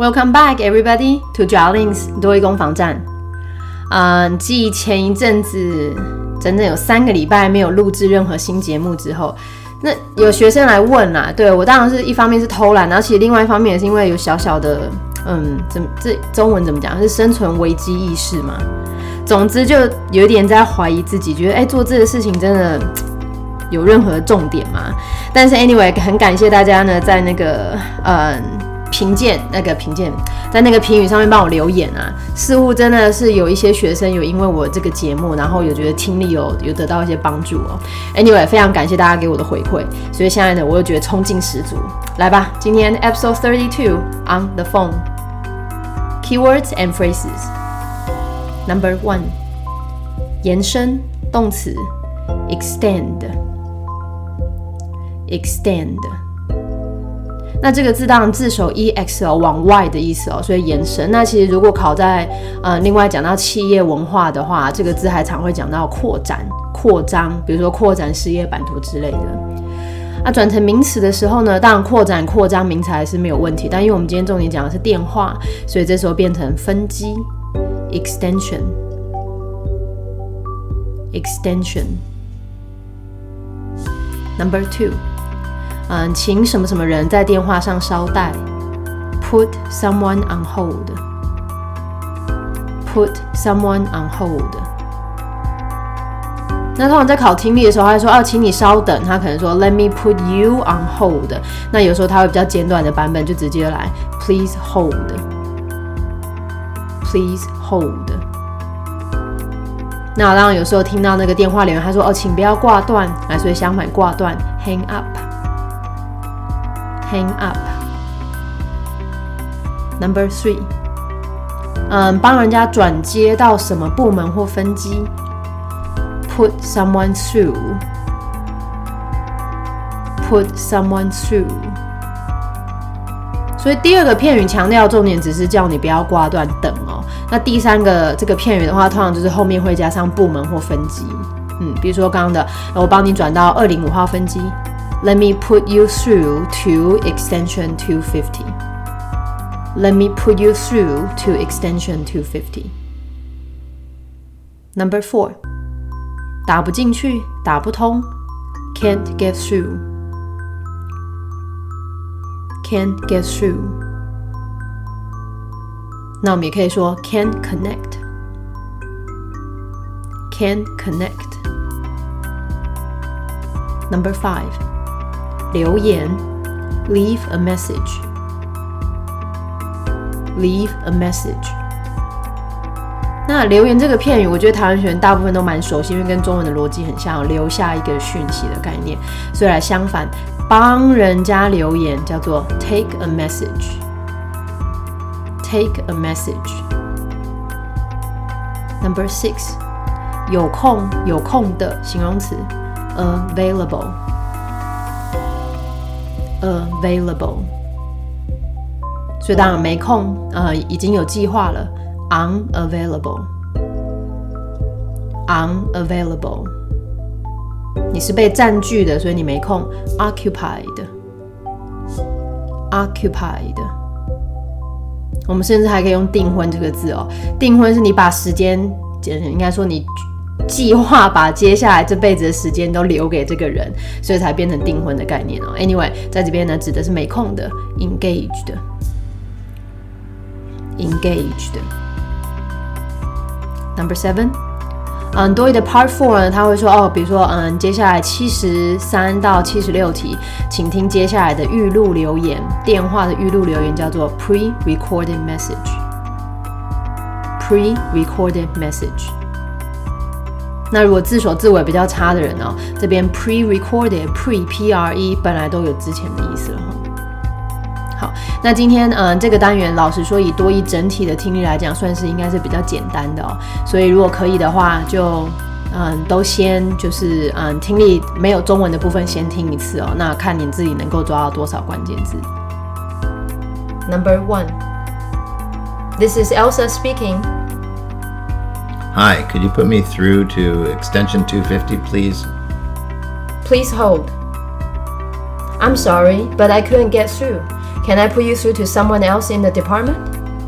Welcome back, everybody, to jalings 多益攻防战。嗯，继前一阵子整整有三个礼拜没有录制任何新节目之后，那有学生来问啦，对我当然是一方面是偷懒，然后其实另外一方面也是因为有小小的，嗯，怎么这中文怎么讲？是生存危机意识嘛？总之就有点在怀疑自己，觉得哎，做这个事情真的有任何重点吗？但是 anyway，很感谢大家呢，在那个嗯。评鉴那个评鉴，在那个评语上面帮我留言啊，似乎真的是有一些学生有因为我这个节目，然后有觉得听力有有得到一些帮助哦。Anyway，非常感谢大家给我的回馈，所以现在呢，我又觉得冲劲十足。来吧，今天 Episode Thirty Two on the phone keywords and phrases number one 延伸动词 extend extend。那这个字当然字首 e x 哦，往外的意思哦，所以延伸。那其实如果考在呃，另外讲到企业文化的话，这个字还常会讲到扩展、扩张，比如说扩展事业版图之类的。那转成名词的时候呢，当然扩展、扩张名词还是没有问题，但因为我们今天重点讲的是电话，所以这时候变成分机 extension extension number two。嗯，请什么什么人在电话上稍待，put someone on hold，put someone on hold。那通常在考听力的时候，他会说哦，请你稍等。他可能说 Let me put you on hold。那有时候他会比较简短的版本，就直接来 Please hold，Please hold。那当然有时候听到那个电话里面他说哦，请不要挂断，来，所以相反挂断 hang up。Hang up. Number three，嗯，帮人家转接到什么部门或分机？Put someone through. Put someone through. 所以第二个片语强调重点，只是叫你不要挂断等哦。那第三个这个片语的话，通常就是后面会加上部门或分机。嗯，比如说刚刚的，我帮你转到二零五号分机。Let me put you through to extension 250. Let me put you through to extension 250. Number four，打不进去，打不通，can't get through. Can't get through. 那我们也可以说 can't connect. Can't connect. Number five. 留言，leave a message，leave a message。那留言这个片语，我觉得台湾学员大部分都蛮熟悉，因为跟中文的逻辑很像，留下一个讯息的概念。所以来相反，帮人家留言叫做 take a message，take a message。Number six，有空有空的形容词，available。available，所以当然没空，呃，已经有计划了，unavailable，unavailable，你是被占据的，所以你没空，occupied，occupied，我们甚至还可以用订婚这个字哦，订婚是你把时间，应该说你。计划把接下来这辈子的时间都留给这个人，所以才变成订婚的概念哦。Anyway，在这边呢，指的是没空的，engaged，engaged。Number seven，嗯，多余的 Part Four 呢，他会说哦，比如说嗯，接下来七十三到七十六题，请听接下来的预录留言，电话的预录留言叫做 pre-recorded message，pre-recorded message。那如果自首自尾比较差的人呢？这边 pre-recorded pre p r e 本来都有之前的意思了哈。好，那今天嗯这个单元老实说以多一整体的听力来讲，算是应该是比较简单的哦。所以如果可以的话，就嗯都先就是嗯听力没有中文的部分先听一次哦。那看你自己能够抓到多少关键字。Number one, this is Elsa speaking. Hi, could you put me through to extension 250, please? Please hold. I'm sorry, but I couldn't get through. Can I put you through to someone else in the department?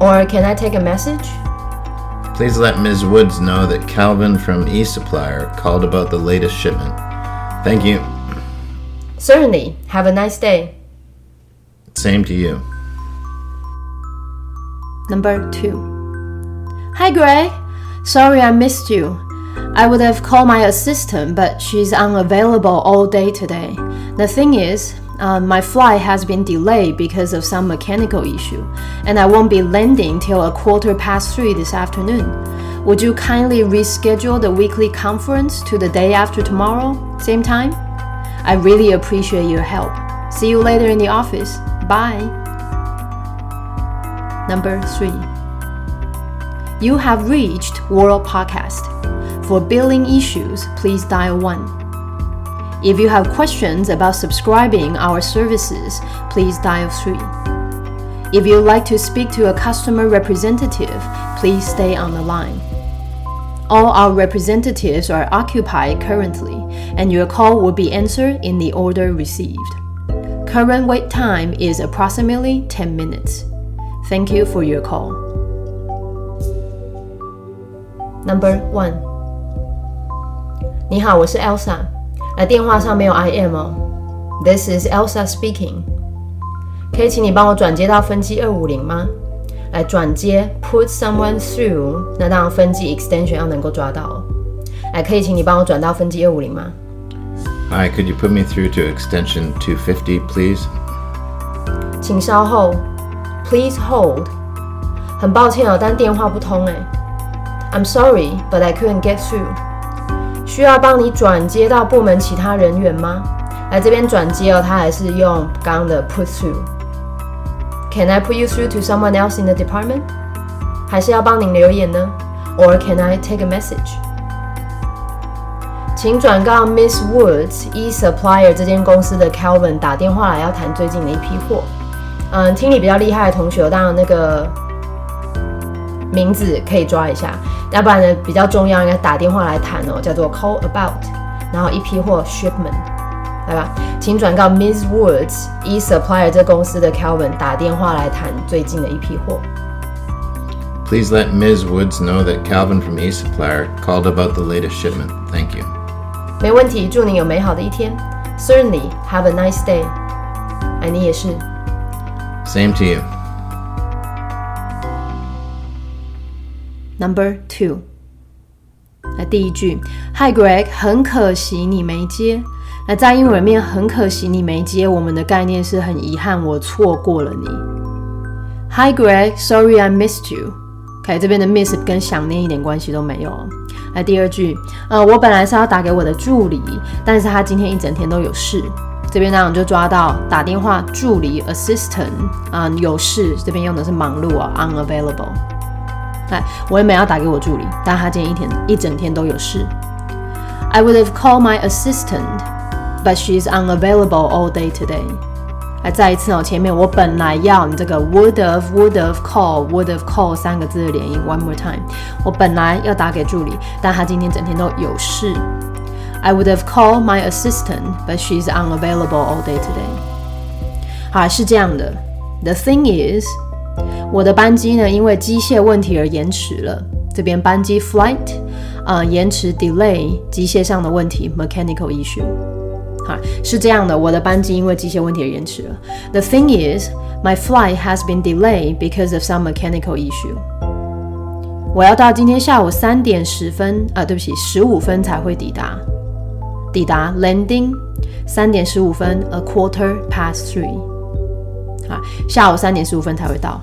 Or can I take a message? Please let Ms. Woods know that Calvin from eSupplier called about the latest shipment. Thank you. Certainly. Have a nice day. Same to you. Number two. Hi, Greg. Sorry I missed you. I would have called my assistant, but she's unavailable all day today. The thing is, uh, my flight has been delayed because of some mechanical issue, and I won't be landing till a quarter past three this afternoon. Would you kindly reschedule the weekly conference to the day after tomorrow, same time? I really appreciate your help. See you later in the office. Bye. Number three. You have reached World Podcast. For billing issues, please dial 1. If you have questions about subscribing our services, please dial 3. If you'd like to speak to a customer representative, please stay on the line. All our representatives are occupied currently, and your call will be answered in the order received. Current wait time is approximately 10 minutes. Thank you for your call. Number one，你好，我是 Elsa。来电话上没有 I am 哦。This is Elsa speaking。可以请你帮我转接到分机二五零吗？来转接 put someone through，那当然分机 extension 要能够抓到哦。来，可以请你帮我转到分机二五零吗？Hi, could you put me through to extension 250, please? 请稍后，Please hold。很抱歉哦，但电话不通哎。I'm sorry, but I couldn't get through。需要帮你转接到部门其他人员吗？来这边转接哦，他还是用刚刚的 put through。Can I put you through to someone else in the department？还是要帮您留言呢？Or can I take a message？请转告 Miss Woods e Supplier 这间公司的 Calvin 打电话来要谈最近的一批货。嗯，听力比较厉害的同学，当然那个名字可以抓一下，要不然呢比较重要应该打电话来谈哦，叫做 call about，然后一批货 shipment，来吧，请转告 Miss Woods e Supplier 这公司的 Calvin 打电话来谈最近的一批货。 Please let Ms. Woods know that Calvin from eSupplier called about the latest shipment. Thank you. 没问题，祝你有美好的一天。Certainly, have a nice day。哎，你也是。 Same to you. Number two，那第一句，Hi Greg，很可惜你没接。那在英文里面，很可惜你没接，我们的概念是很遗憾我错过了你。Hi Greg，Sorry I missed you。OK，这边的 miss 跟想念一点关系都没有。来第二句，呃，我本来是要打给我的助理，但是他今天一整天都有事。这边呢我们就抓到打电话助理 assistant 啊、有事，这边用的是忙碌啊 unavailable。哎，我原本要打给我助理，但他今天一天一整天都有事。I would have called my assistant, but she's unavailable all day today. 来，再一次哦，前面我本来要你这个 would have would have call would have call 三个字的连音，one more time。我本来要打给助理，但他今天整天都有事。I would have called my assistant, but she's unavailable all day today. 好，是这样的。The thing is， 我的班机呢因为机械问题而延迟了。这边班机 flight，呃，延迟 delay，机械上的问题 mechanical issue。好，是这样的，我的班机因为机械问题而延迟了。The thing is, my flight has been delayed because of some mechanical issue. 我要到今天下午三点十分，啊，对不起，十五分才会抵达。抵达 landing 三点十五分，a quarter past three。啊，下午三点十五分才会到。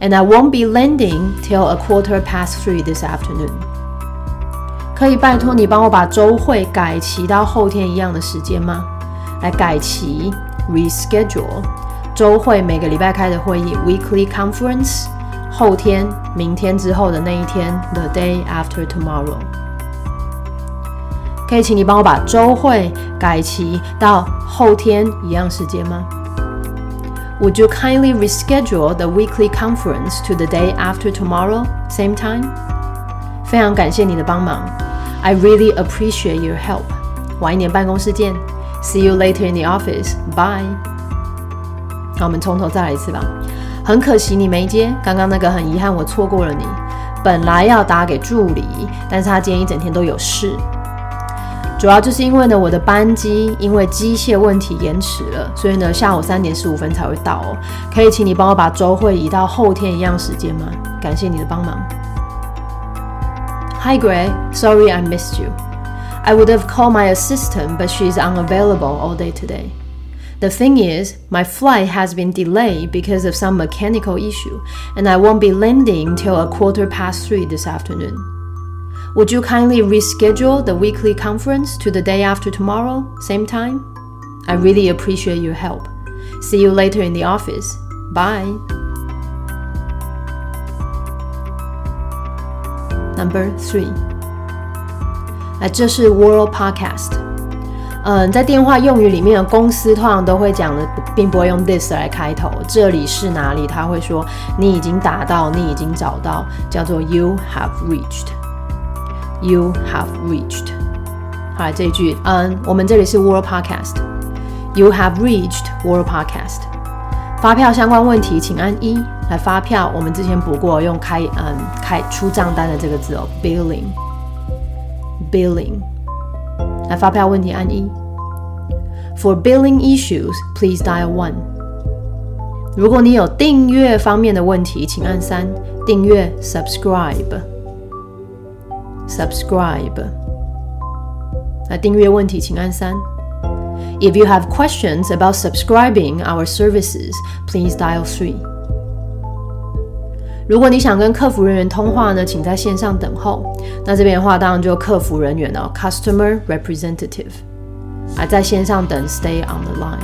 And I won't be landing till a quarter past three this afternoon. 可以拜托你帮我把周会改期到后天一样的时间吗？来改期 reschedule 周会每个礼拜开的会议 weekly conference 后天明天之后的那一天 the day after tomorrow。可以请你帮我把周会改期到后天一样时间吗？Would you kindly reschedule the weekly conference to the day after tomorrow, same time? 非常感谢你的帮忙，I really appreciate your help。晚一点办公室见，See you later in the office. Bye. 好，我们从头再来一次吧。很可惜你没接，刚刚那个很遗憾我错过了你。本来要打给助理，但是他今天一整天都有事。主要就是因为呢，我的班机因为机械问题延迟了，所以呢下午三点十五分才会到哦。可以请你帮我把周会移到后天一样时间吗？感谢你的帮忙。Hi Gray, sorry I missed you. I would have called my assistant, but she's unavailable all day today. The thing is, my flight has been delayed because of some mechanical issue, and I won't be landing till a quarter past three this afternoon. Would you kindly reschedule the weekly conference to the day after tomorrow, same time? I really appreciate your help. See you later in the office. Bye. Number three. 哎，这是 World Podcast。嗯，在电话用语里面，公司通常都会讲的，并不会用 this 来开头。这里是哪里？他会说你已经打到，你已经找到，叫做 You have reached。 You have reached。好，这一句，嗯，我们这里是 World Podcast。You have reached World Podcast。发票相关问题，请按一。来，发票我们之前补过，用开，嗯，开出账单的这个字哦，billing。billing。来，发票问题按一。For billing issues, please dial one。如果你有订阅方面的问题，请按三。订阅 subscribe。 subscribe。那订阅问题，请按三。If you have questions about subscribing our services, please dial three. 如果你想跟客服人员通话呢，请在线上等候。那这边的话，当然就客服人员哦，customer representative。啊，在线上等，stay on the line.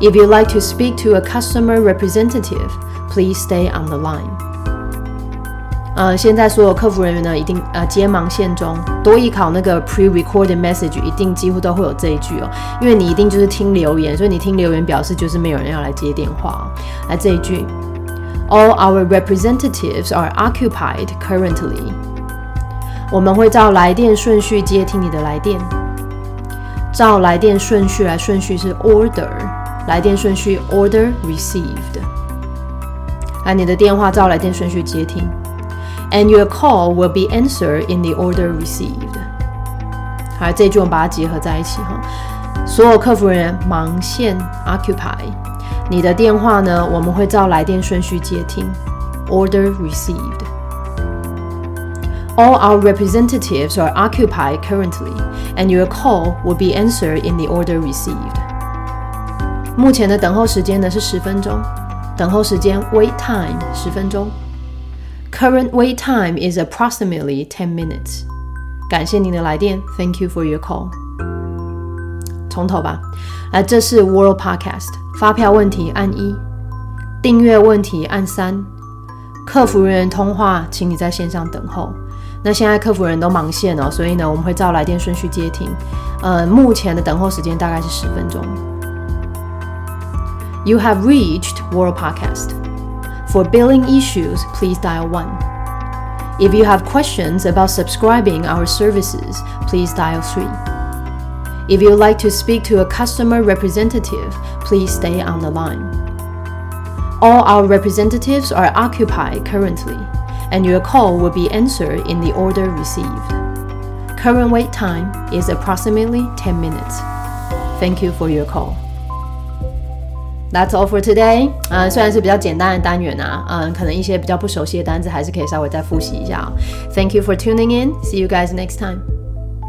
If you'd like to speak to a customer representative, please stay on the line. 呃，现在所有客服人员呢，一定呃接忙线中。多艺考那个 pre-recorded message 一定几乎都会有这一句哦，因为你一定就是听留言，所以你听留言表示就是没有人要来接电话。来这一句，All our representatives are occupied currently。我们会照来电顺序接听你的来电。照来电顺序来，顺序是 order，来电顺序 order received。来，你的电话照来电顺序接听。and your call will be answered in the order received。好，这一句我们把它结合在一起哈。所有客服人员忙线 occupy，你的电话呢，我们会照来电顺序接听，order received。All our representatives are occupied currently, and your call will be answered in the order received. 目前的等候时间呢是十分钟，等候时间 wait time 十分钟。 Current wait time is approximately ten minutes. 感谢您的来电，Thank you for your call. 从头吧，来，这是 World Podcast。发票问题按一，订阅问题按三，客服人员通话，请你在线上等候。那现在客服人都忙线哦，所以呢，我们会照来电顺序接听。呃，目前的等候时间大概是十分钟。You have reached World Podcast. For billing issues, please dial 1. If you have questions about subscribing our services, please dial 3. If you'd like to speak to a customer representative, please stay on the line. All our representatives are occupied currently, and your call will be answered in the order received. Current wait time is approximately 10 minutes. Thank you for your call. That's all for today。嗯，虽然是比较简单的单元啊，嗯，可能一些比较不熟悉的单词还是可以稍微再复习一下。Thank you for tuning in. See you guys next time.